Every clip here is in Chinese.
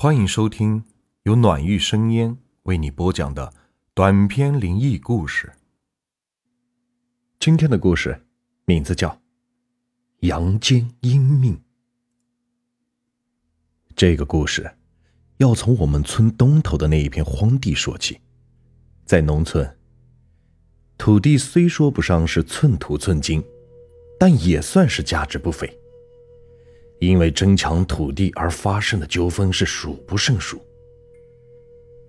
欢迎收听由暖玉生烟为你播讲的短篇灵异故事。今天的故事名字叫《阳间阴命》。这个故事要从我们村东头的那一片荒地说起。在农村，土地虽说不上是寸土寸金，但也算是价值不菲。因为争抢土地而发生的纠纷是数不胜数，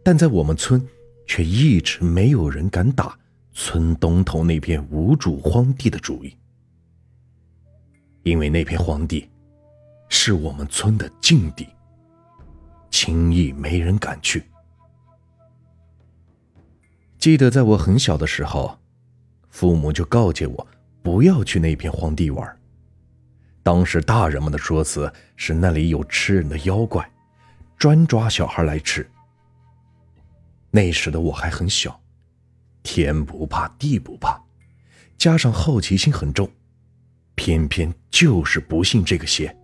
但在我们村却一直没有人敢打村东头那片无主荒地的主意，因为那片荒地是我们村的禁地，轻易没人敢去。记得在我很小的时候，父母就告诫我不要去那片荒地玩。当时大人们的说辞是那里有吃人的妖怪，专抓小孩来吃。那时的我还很小，天不怕地不怕，加上好奇心很重，偏偏就是不信这个邪。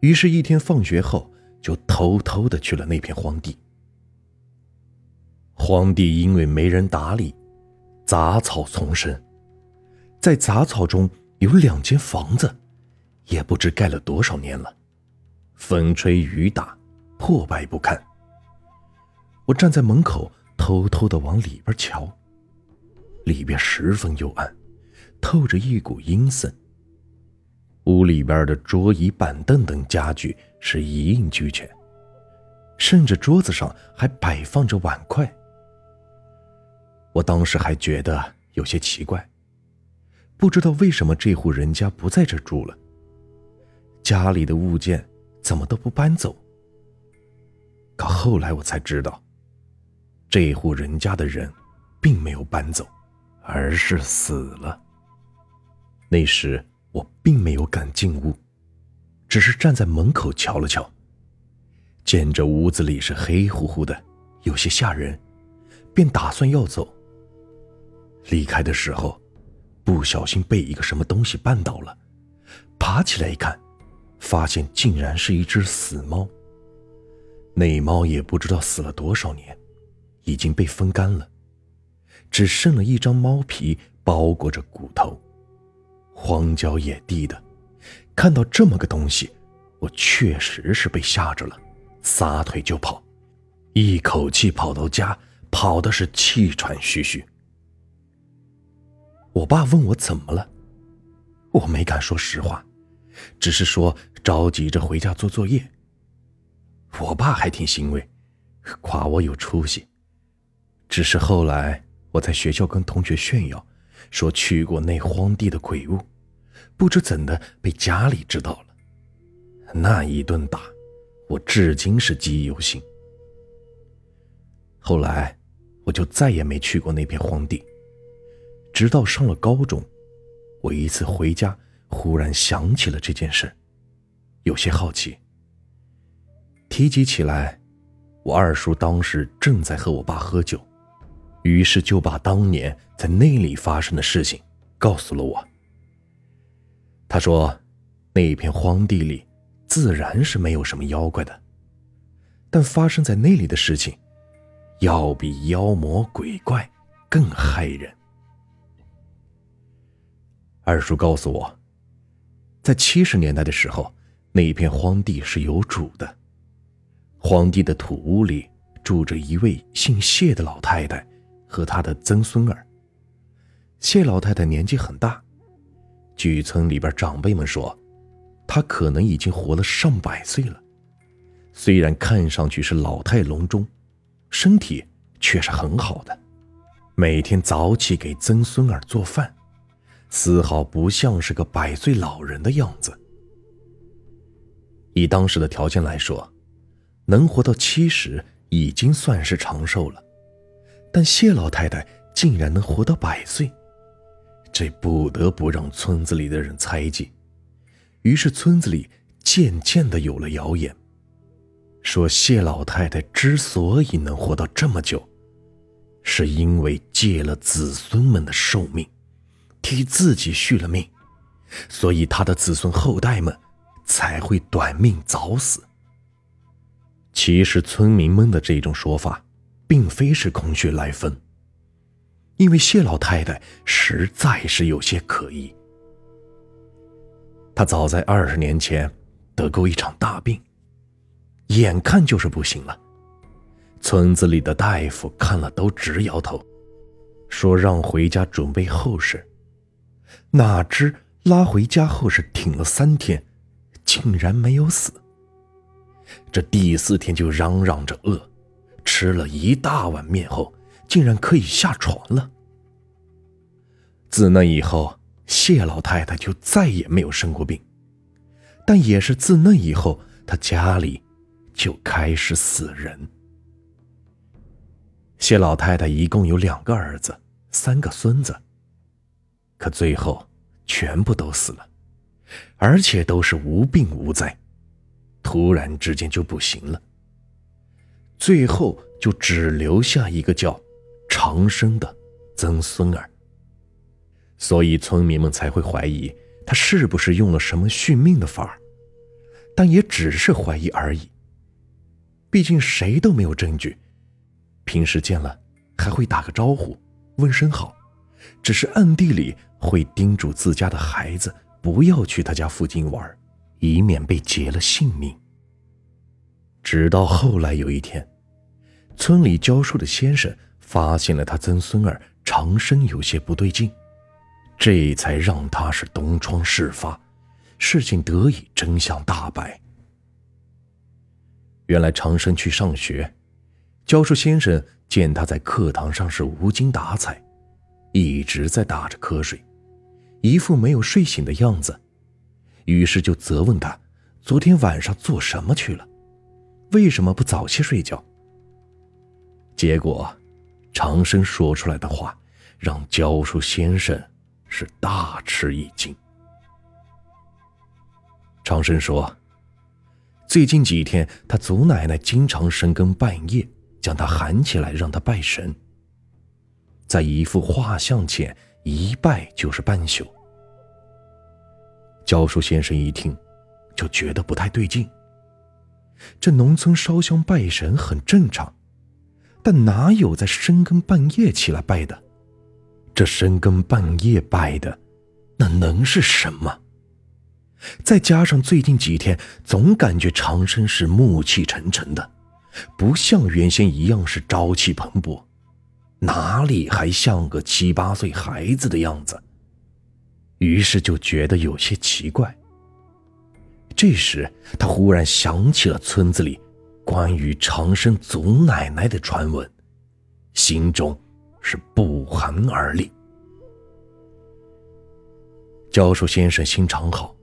于是，一天放学后就偷偷的去了那片荒地。荒地因为没人打理，杂草丛生，在杂草中有两间房子。也不知盖了多少年了，风吹雨打，破败不堪。我站在门口，偷偷的往里边瞧。里边十分幽暗，透着一股阴森。屋里边的桌椅板凳等家具是一应俱全，甚至桌子上还摆放着碗筷。我当时还觉得有些奇怪，不知道为什么这户人家不在这住了。家里的物件怎么都不搬走？可后来我才知道，这户人家的人并没有搬走，而是死了。那时我并没有敢进屋，只是站在门口瞧了瞧，见这屋子里是黑乎乎的，有些吓人，便打算要走。离开的时候，不小心被一个什么东西绊倒了，爬起来一看。发现竟然是一只死猫。那猫也不知道死了多少年，已经被风干了，只剩了一张猫皮包裹着骨头，荒郊野地的。看到这么个东西，我确实是被吓着了，撒腿就跑，一口气跑到家，跑的是气喘吁吁。我爸问我怎么了，我没敢说实话。只是说着急着回家做作业。我爸还挺欣慰，夸我有出息。只是后来我在学校跟同学炫耀，说去过那荒地的鬼屋，不知怎的被家里知道了。那一顿打，我至今是记忆犹新。后来我就再也没去过那片荒地，直到上了高中，我一次回家。忽然想起了这件事，有些好奇。提及起来，我二叔当时正在和我爸喝酒，于是就把当年在那里发生的事情告诉了我。他说，那片荒地里自然是没有什么妖怪的，但发生在那里的事情，要比妖魔鬼怪更害人。二叔告诉我。在七十年代的时候，那一片荒地是有主的。荒地的土屋里住着一位姓谢的老太太和她的曾孙儿。谢老太太年纪很大，据村里边长辈们说，她可能已经活了上百岁了。虽然看上去是老态龙钟，身体却是很好的，每天早起给曾孙儿做饭。丝毫不像是个百岁老人的样子。以当时的条件来说，能活到七十已经算是长寿了，但谢老太太竟然能活到百岁，这不得不让村子里的人猜忌。于是村子里渐渐的有了谣言，说谢老太太之所以能活到这么久，是因为借了子孙们的寿命。替自己续了命，所以她的子孙后代们才会短命早死。其实村民们的这种说法，并非是空穴来风。因为谢老太太实在是有些可疑。她早在二十年前得过一场大病，眼看就是不行了。村子里的大夫看了都直摇头，说让回家准备后事。哪知拉回家后是挺了三天，竟然没有死。这第四天就嚷嚷着饿，吃了一大碗面后，竟然可以下床了。自那以后，谢老太太就再也没有生过病。但也是自那以后，她家里就开始死人。谢老太太一共有两个儿子，三个孙子。可最后全部都死了，而且都是无病无灾，突然之间就不行了。最后就只留下一个叫长生的曾孙儿。所以村民们才会怀疑他是不是用了什么续命的法儿，但也只是怀疑而已。毕竟谁都没有证据。平时见了还会打个招呼，问声好，只是暗地里会叮嘱自家的孩子不要去他家附近玩，以免被劫了性命。直到后来有一天，村里教书的先生发现了他曾孙儿长生有些不对劲，这才让他是东窗事发，事情得以真相大白。原来长生去上学。教书先生见他在课堂上是无精打采，一直在打着瞌睡，一副没有睡醒的样子，于是就责问他昨天晚上做什么去了，为什么不早些睡觉？结果，长生说出来的话让教书先生是大吃一惊。长生说：“最近几天，他祖奶奶经常深更半夜。”将他喊起来，让他拜神。在一幅画像前一拜就是半宿。教书先生一听，就觉得不太对劲。这农村烧香拜神很正常，但哪有在深更半夜起来拜的？这深更半夜拜的，那能是什么？再加上最近几天总感觉长生是暮气沉沉的。不像原先一样是朝气蓬勃，哪里还像个七八岁孩子的样子？于是就觉得有些奇怪。这时，他忽然想起了村子里关于长生祖奶奶的传闻，心中是不寒而栗。教授先生心肠好，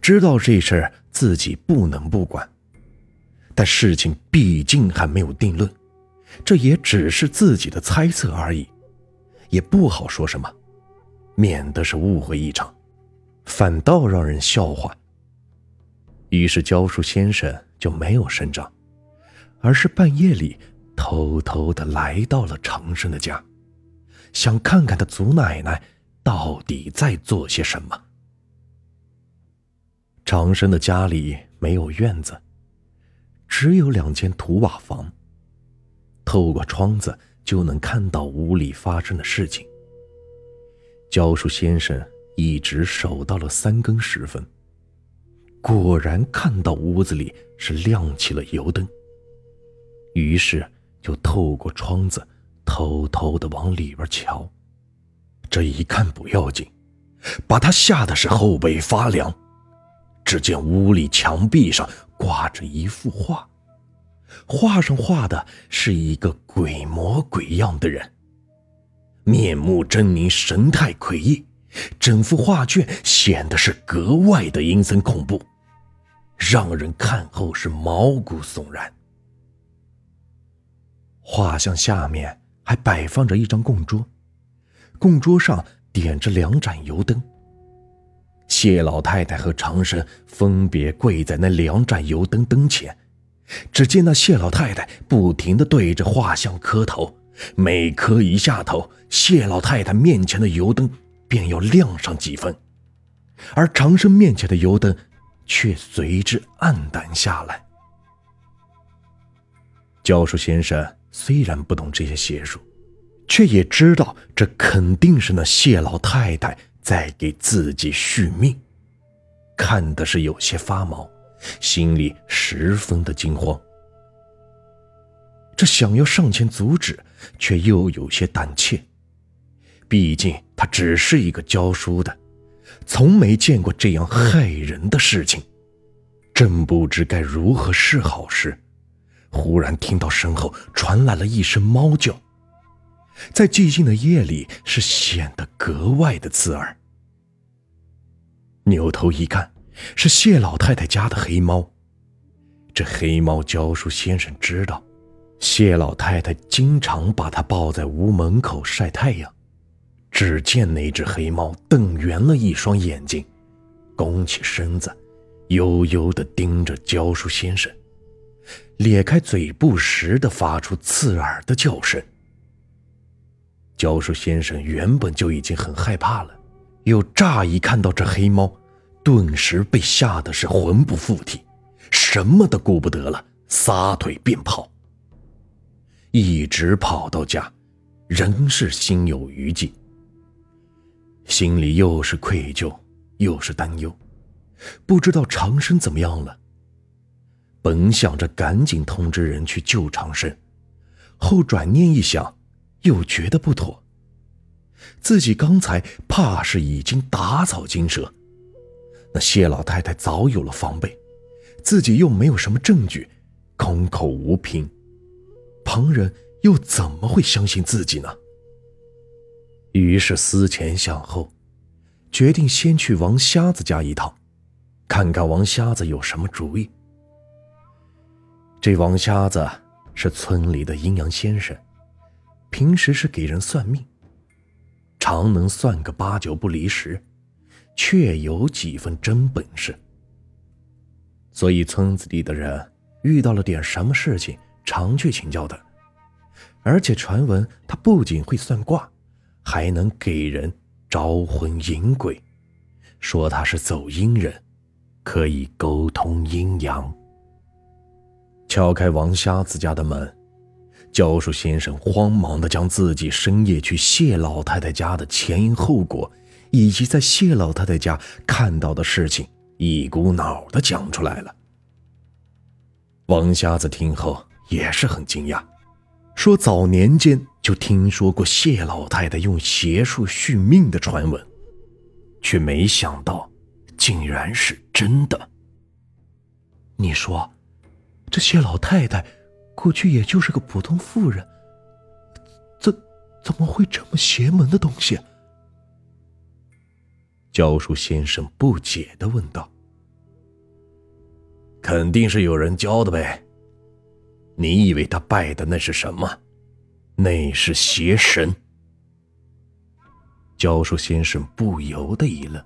知道这事儿自己不能不管。但事情毕竟还没有定论，这也只是自己的猜测而已，也不好说什么，免得是误会一场，反倒让人笑话。于是教书先生就没有声张，而是半夜里偷偷的来到了长生的家，想看看他祖奶奶到底在做些什么。长生的家里没有院子。只有两间土瓦房。透过窗子就能看到屋里发生的事情。教书先生一直守到了三更时分，果然看到屋子里是亮起了油灯。于是就透过窗子偷偷的往里边瞧。这一看不要紧，把他吓得是后背发凉。只见屋里墙壁上。挂着一幅画，画上画的是一个鬼模鬼样的人，面目狰狞，神态诡异，整幅画卷显得是格外的阴森恐怖，让人看后是毛骨悚然。画像下面还摆放着一张供桌，供桌上点着两盏油灯。谢老太太和长生分别跪在那两盏油灯灯前，只见那谢老太太不停地对着画像磕头，每磕一下头，谢老太太面前的油灯便要亮上几分，而长生面前的油灯却随之暗淡下来。教书先生虽然不懂这些邪术，却也知道这肯定是那谢老太太在给自己续命，看的是有些发毛，心里十分的惊慌。这想要上前阻止，却又有些胆怯，毕竟他只是一个教书的，从没见过这样害人的事情，正不知该如何是好时。忽然听到身后传来了一声猫叫，在寂静的夜里是显得格外的刺耳。扭头一看，是谢老太太家的黑猫。这黑猫教书先生知道，谢老太太经常把它抱在屋门口晒太阳。只见那只黑猫瞪圆了一双眼睛，弓起身子，悠悠地盯着教书先生。咧开嘴，不时的发出刺耳的叫声。教书先生原本就已经很害怕了，又乍一看到这黑猫，顿时被吓得是魂不附体，什么都顾不得了，撒腿便跑。一直跑到家，仍是心有余悸，心里又是愧疚，又是担忧，不知道长生怎么样了。本想着赶紧通知人去救长生，后转念一想，又觉得不妥。自己刚才怕是已经打草惊蛇，那谢老太太早有了防备，自己又没有什么证据，空口无凭，旁人又怎么会相信自己呢？于是思前想后，决定先去王瞎子家一趟，看看王瞎子有什么主意。这王瞎子是村里的阴阳先生，平时是给人算命，常能算个八九不离十，确有几分真本事。所以村子里的人遇到了点什么事情，常去请教他。而且传闻他不仅会算卦，还能给人招魂引鬼，说他是走阴人，可以沟通阴阳。敲开王瞎子家的门，教书先生慌忙的将自己深夜去谢老太太家的前因后果，以及在谢老太太家看到的事情一股脑的讲出来了。王瞎子听后也是很惊讶，说早年间就听说过谢老太太用邪术续命的传闻，却没想到竟然是真的。你说？这谢老太太，过去也就是个普通妇人，怎怎么会这么邪门的东西？教书先生不解的问道：“肯定是有人教的呗。你以为他拜的那是什么？那是邪神。”教书先生不由得一愣：“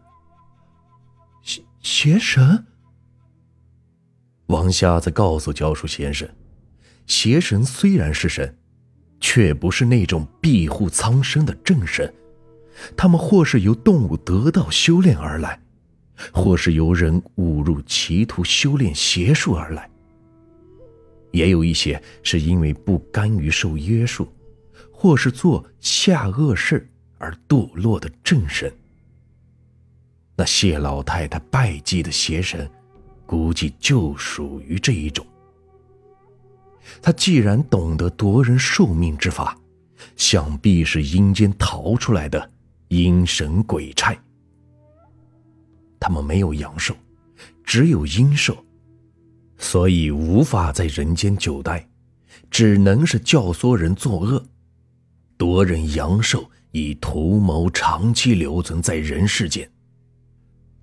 邪邪神？”王瞎子告诉教书先生：“邪神虽然是神，却不是那种庇护苍生的正神。他们或是由动物得道修炼而来，或是由人误入歧途修炼邪术而来。也有一些是因为不甘于受约束，或是做下恶事而堕落的正神。那谢老太太拜祭的邪神。”估计就属于这一种。他既然懂得夺人寿命之法，想必是阴间逃出来的阴神鬼差。他们没有阳寿，只有阴寿，所以无法在人间久待，只能是教唆人作恶，夺人阳寿，以图谋长期留存在人世间。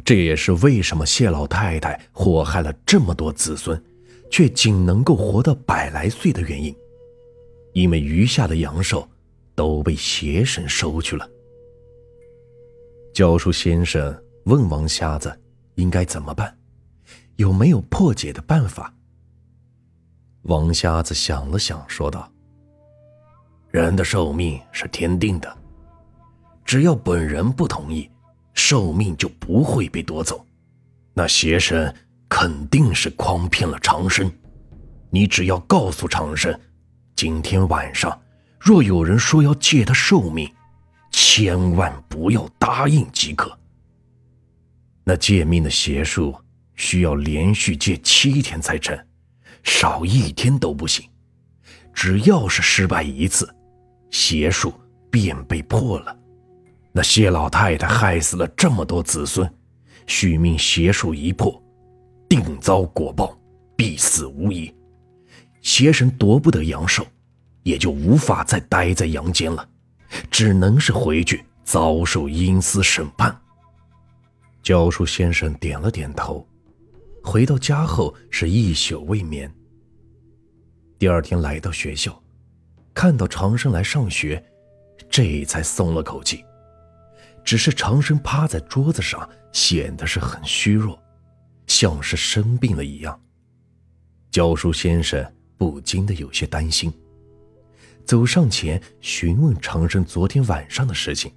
这也是为什么谢老太太祸害了这么多子孙，却仅能够活到百来岁的原因，因为余下的阳寿都被邪神收去了。教书先生问王瞎子应该怎么办，有没有破解的办法？王瞎子想了想，说道：“人的寿命是天定的，只要本人不同意。”寿命就不会被夺走，那邪神肯定是诓骗了长生，你只要告诉长生，今天晚上若有人说要借他寿命，千万不要答应即可。那借命的邪术需要连续借七天才成，少一天都不行。只要是失败一次，邪术便被破了。那谢老太太害死了这么多子孙，续命邪术一破，定遭果报，必死无疑。邪神夺不得阳寿，也就无法再待在阳间了，只能是回去遭受阴司审判。教书先生点了点头，回到家后是一宿未眠。第二天来到学校，看到长生来上学，这才松了口气。只是长生趴在桌子上，显得是很虚弱，像是生病了一样。教书先生不禁的有些担心，走上前询问长生昨天晚上的事情。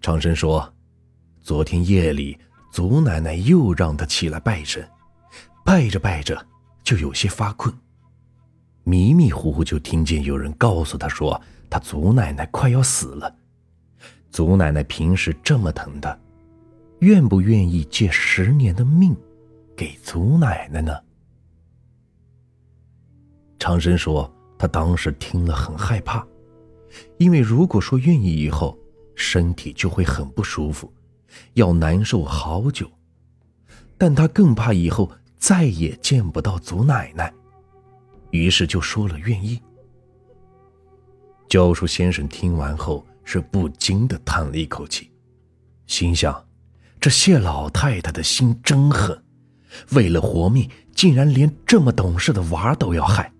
长生说。昨天夜里，祖奶奶又让他起来拜神，拜着拜着就有些发困，迷迷糊糊就听见有人告诉他说，他祖奶奶快要死了。祖奶奶平时这么疼他，愿不愿意借十年的命给祖奶奶呢？长生说，他当时听了很害怕，因为如果说愿意以后，身体就会很不舒服。要难受好久，但他更怕以后再也见不到祖奶奶，于是就说了愿意。教书先生听完后是不禁的叹了一口气，心想：这谢老太太的心真狠，为了活命，竟然连这么懂事的娃都要害。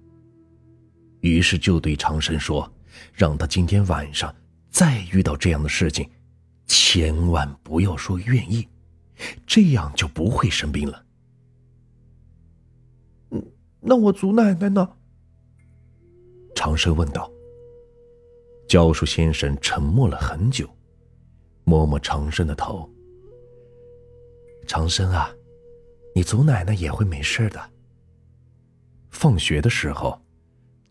于是就对长生说：“让他今天晚上再遇到这样的事情。”千万不要说愿意，这样就不会生病了。嗯，那我祖奶奶呢？长生问道。教书先生沉默了很久，摸摸长生的头。长生啊，你祖奶奶也会没事的。放学的时候，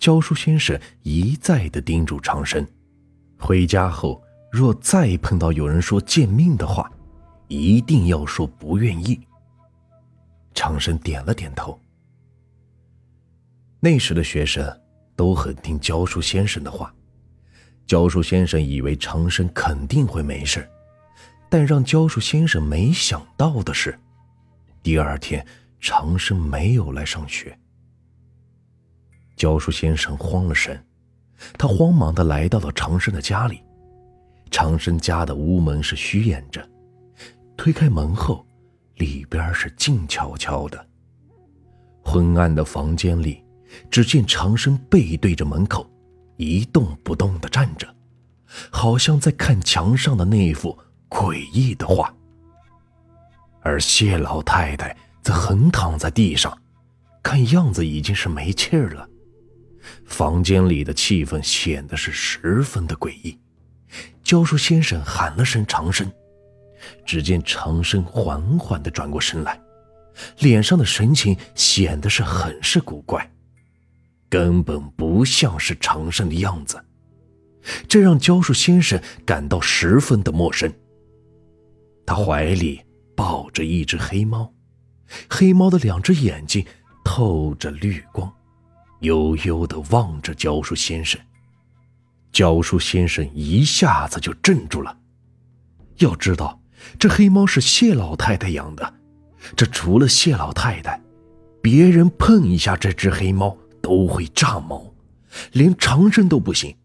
教书先生一再的叮嘱长生，回家后。若再碰到有人说见命的话，一定要说不愿意。长生点了点头。那时的学生都很听教书先生的话，教书先生以为长生肯定会没事，但让教书先生没想到的是，第二天长生没有来上学。教书先生慌了神，他慌忙的来到了长生的家里。长生家的屋门是虚掩着，推开门后，里边是静悄悄的。昏暗的房间里，只见长生背对着门口，一动不动地站着，好像在看墙上的那幅诡异的画。而谢老太太则横躺在地上，看样子已经是没气儿了。房间里的气氛显得是十分的诡异。教书先生喊了声“长生”，只见长生缓缓地转过身来，脸上的神情显得是很是古怪，根本不像是长生的样子，这让教书先生感到十分的陌生。他怀里抱着一只黑猫，黑猫的两只眼睛透着绿光，悠悠地望着教书先生。教书先生一下子就镇住了。要知道，这黑猫是谢老太太养的，这除了谢老太太，别人碰一下这只黑猫都会炸毛，连长生都不行。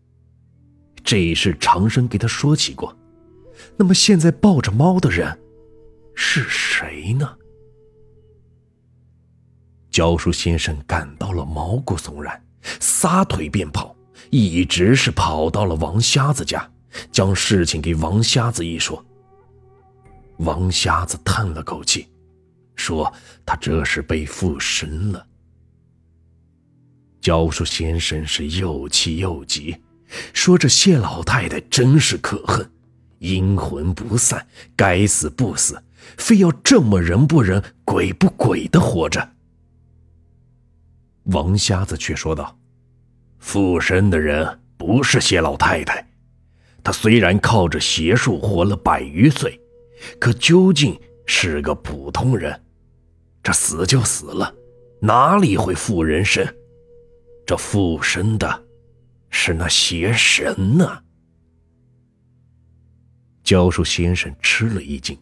这事长生给他说起过。那么现在抱着猫的人是谁呢？教书先生感到了毛骨悚然，撒腿便跑。一直是跑到了王瞎子家，将事情给王瞎子一说。王瞎子叹了口气，说：“他这是被附身了。”教书先生是又气又急，说：“这谢老太太真是可恨，阴魂不散，该死不死，非要这么人不人鬼不鬼的活着。”王瞎子却说道：“附身的人不是谢老太太，她虽然靠着邪术活了百余岁，可究竟是个普通人。这死就死了，哪里会附人身？这附身的，是那邪神呢。”教书先生吃了一惊，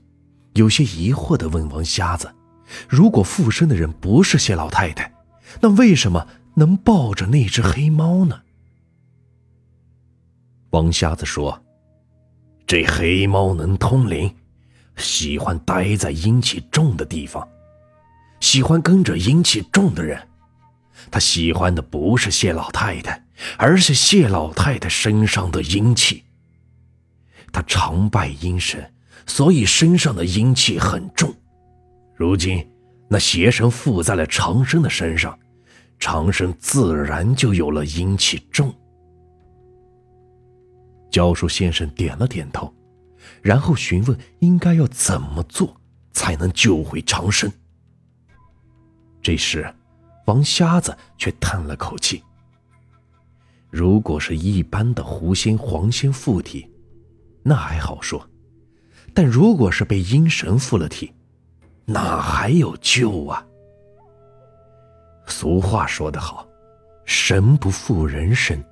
有些疑惑地问王瞎子：“如果附身的人不是谢老太太，那为什么能抱着那只黑猫呢？”王瞎子说：“这黑猫能通灵，喜欢待在阴气重的地方，喜欢跟着阴气重的人。他喜欢的不是谢老太太，而是谢老太太身上的阴气。”他常拜阴神，所以身上的阴气很重。如今那邪神附在了长生的身上，长生自然就有了阴气重。教书先生点了点头，然后询问应该要怎么做才能救回长生。这时，王瞎子却叹了口气：“如果是一般的狐仙、黄仙附体。”那还好说，但如果是被阴神附了体，哪还有救啊？俗话说得好，神不附人身，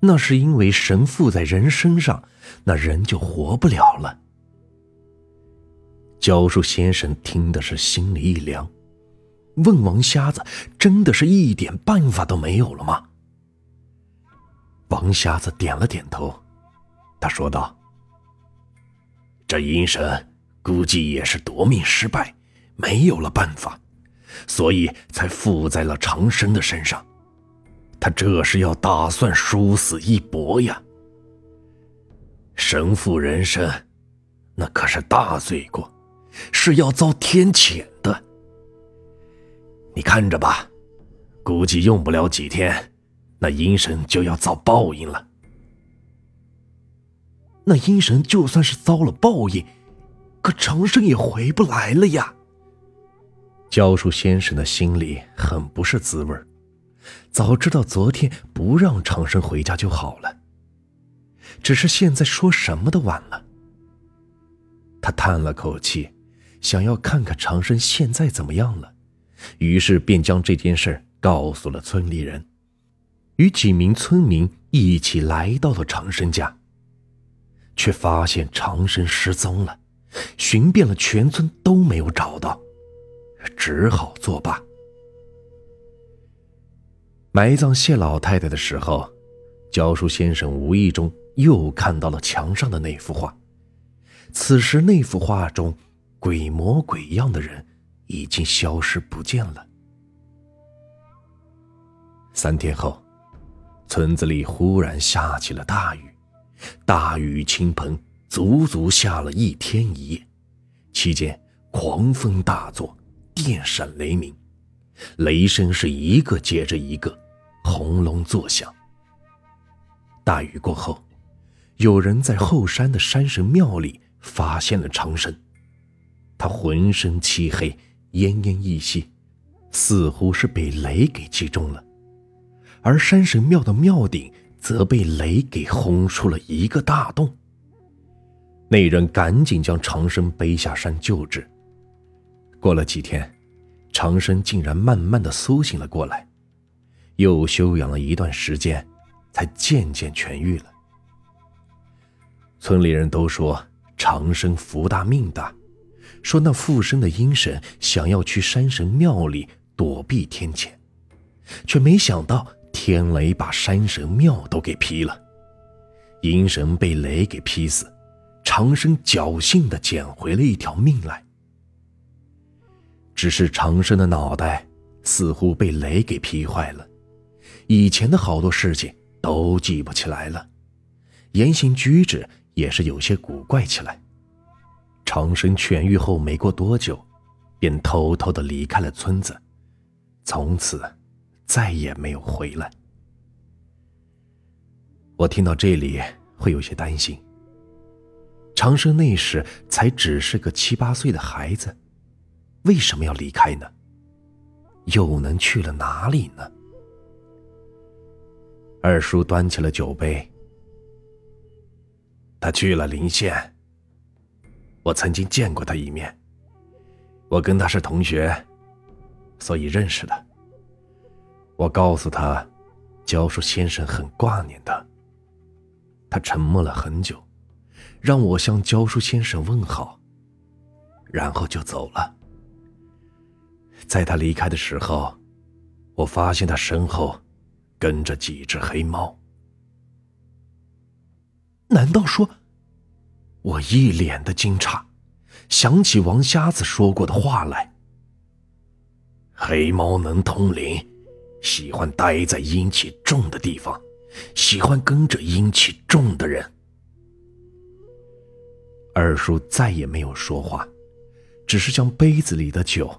那是因为神附在人身上，那人就活不了了。教书先生听的是心里一凉，问王瞎子：“真的是一点办法都没有了吗？”王瞎子点了点头，他说道。这阴神估计也是夺命失败，没有了办法，所以才附在了长生的身上。他这是要打算殊死一搏呀！神附人身，那可是大罪过，是要遭天谴的。你看着吧，估计用不了几天，那阴神就要遭报应了。那阴神就算是遭了报应，可长生也回不来了呀。教书先生的心里很不是滋味早知道昨天不让长生回家就好了。只是现在说什么都晚了。他叹了口气，想要看看长生现在怎么样了，于是便将这件事告诉了村里人，与几名村民一起来到了长生家。却发现长生失踪了，寻遍了全村都没有找到，只好作罢。埋葬谢老太太的时候，教书先生无意中又看到了墙上的那幅画。此时，那幅画中鬼模鬼样的人已经消失不见了。三天后，村子里忽然下起了大雨。大雨倾盆，足足下了一天一夜，期间狂风大作，电闪雷鸣，雷声是一个接着一个，轰隆作响。大雨过后，有人在后山的山神庙里发现了长生，他浑身漆黑，奄奄一息，似乎是被雷给击中了，而山神庙的庙顶。则被雷给轰出了一个大洞。那人赶紧将长生背下山救治。过了几天，长生竟然慢慢的苏醒了过来，又休养了一段时间，才渐渐痊愈了。村里人都说长生福大命大，说那附身的阴神想要去山神庙里躲避天谴，却没想到。天雷把山神庙都给劈了，阴神被雷给劈死，长生侥幸的捡回了一条命来。只是长生的脑袋似乎被雷给劈坏了，以前的好多事情都记不起来了，言行举止也是有些古怪起来。长生痊愈后没过多久，便偷偷的离开了村子，从此。再也没有回来。我听到这里会有些担心。长生那时才只是个七八岁的孩子，为什么要离开呢？又能去了哪里呢？二叔端起了酒杯。他去了临县。我曾经见过他一面。我跟他是同学，所以认识的。我告诉他，教书先生很挂念他。他沉默了很久，让我向教书先生问好，然后就走了。在他离开的时候，我发现他身后。跟着几只黑猫？难道说？我一脸的惊诧，想起王瞎子说过的话来：黑猫能通灵，喜欢待在阴气重的地方，喜欢跟着阴气重的人。二叔再也没有说话，只是将杯子里的酒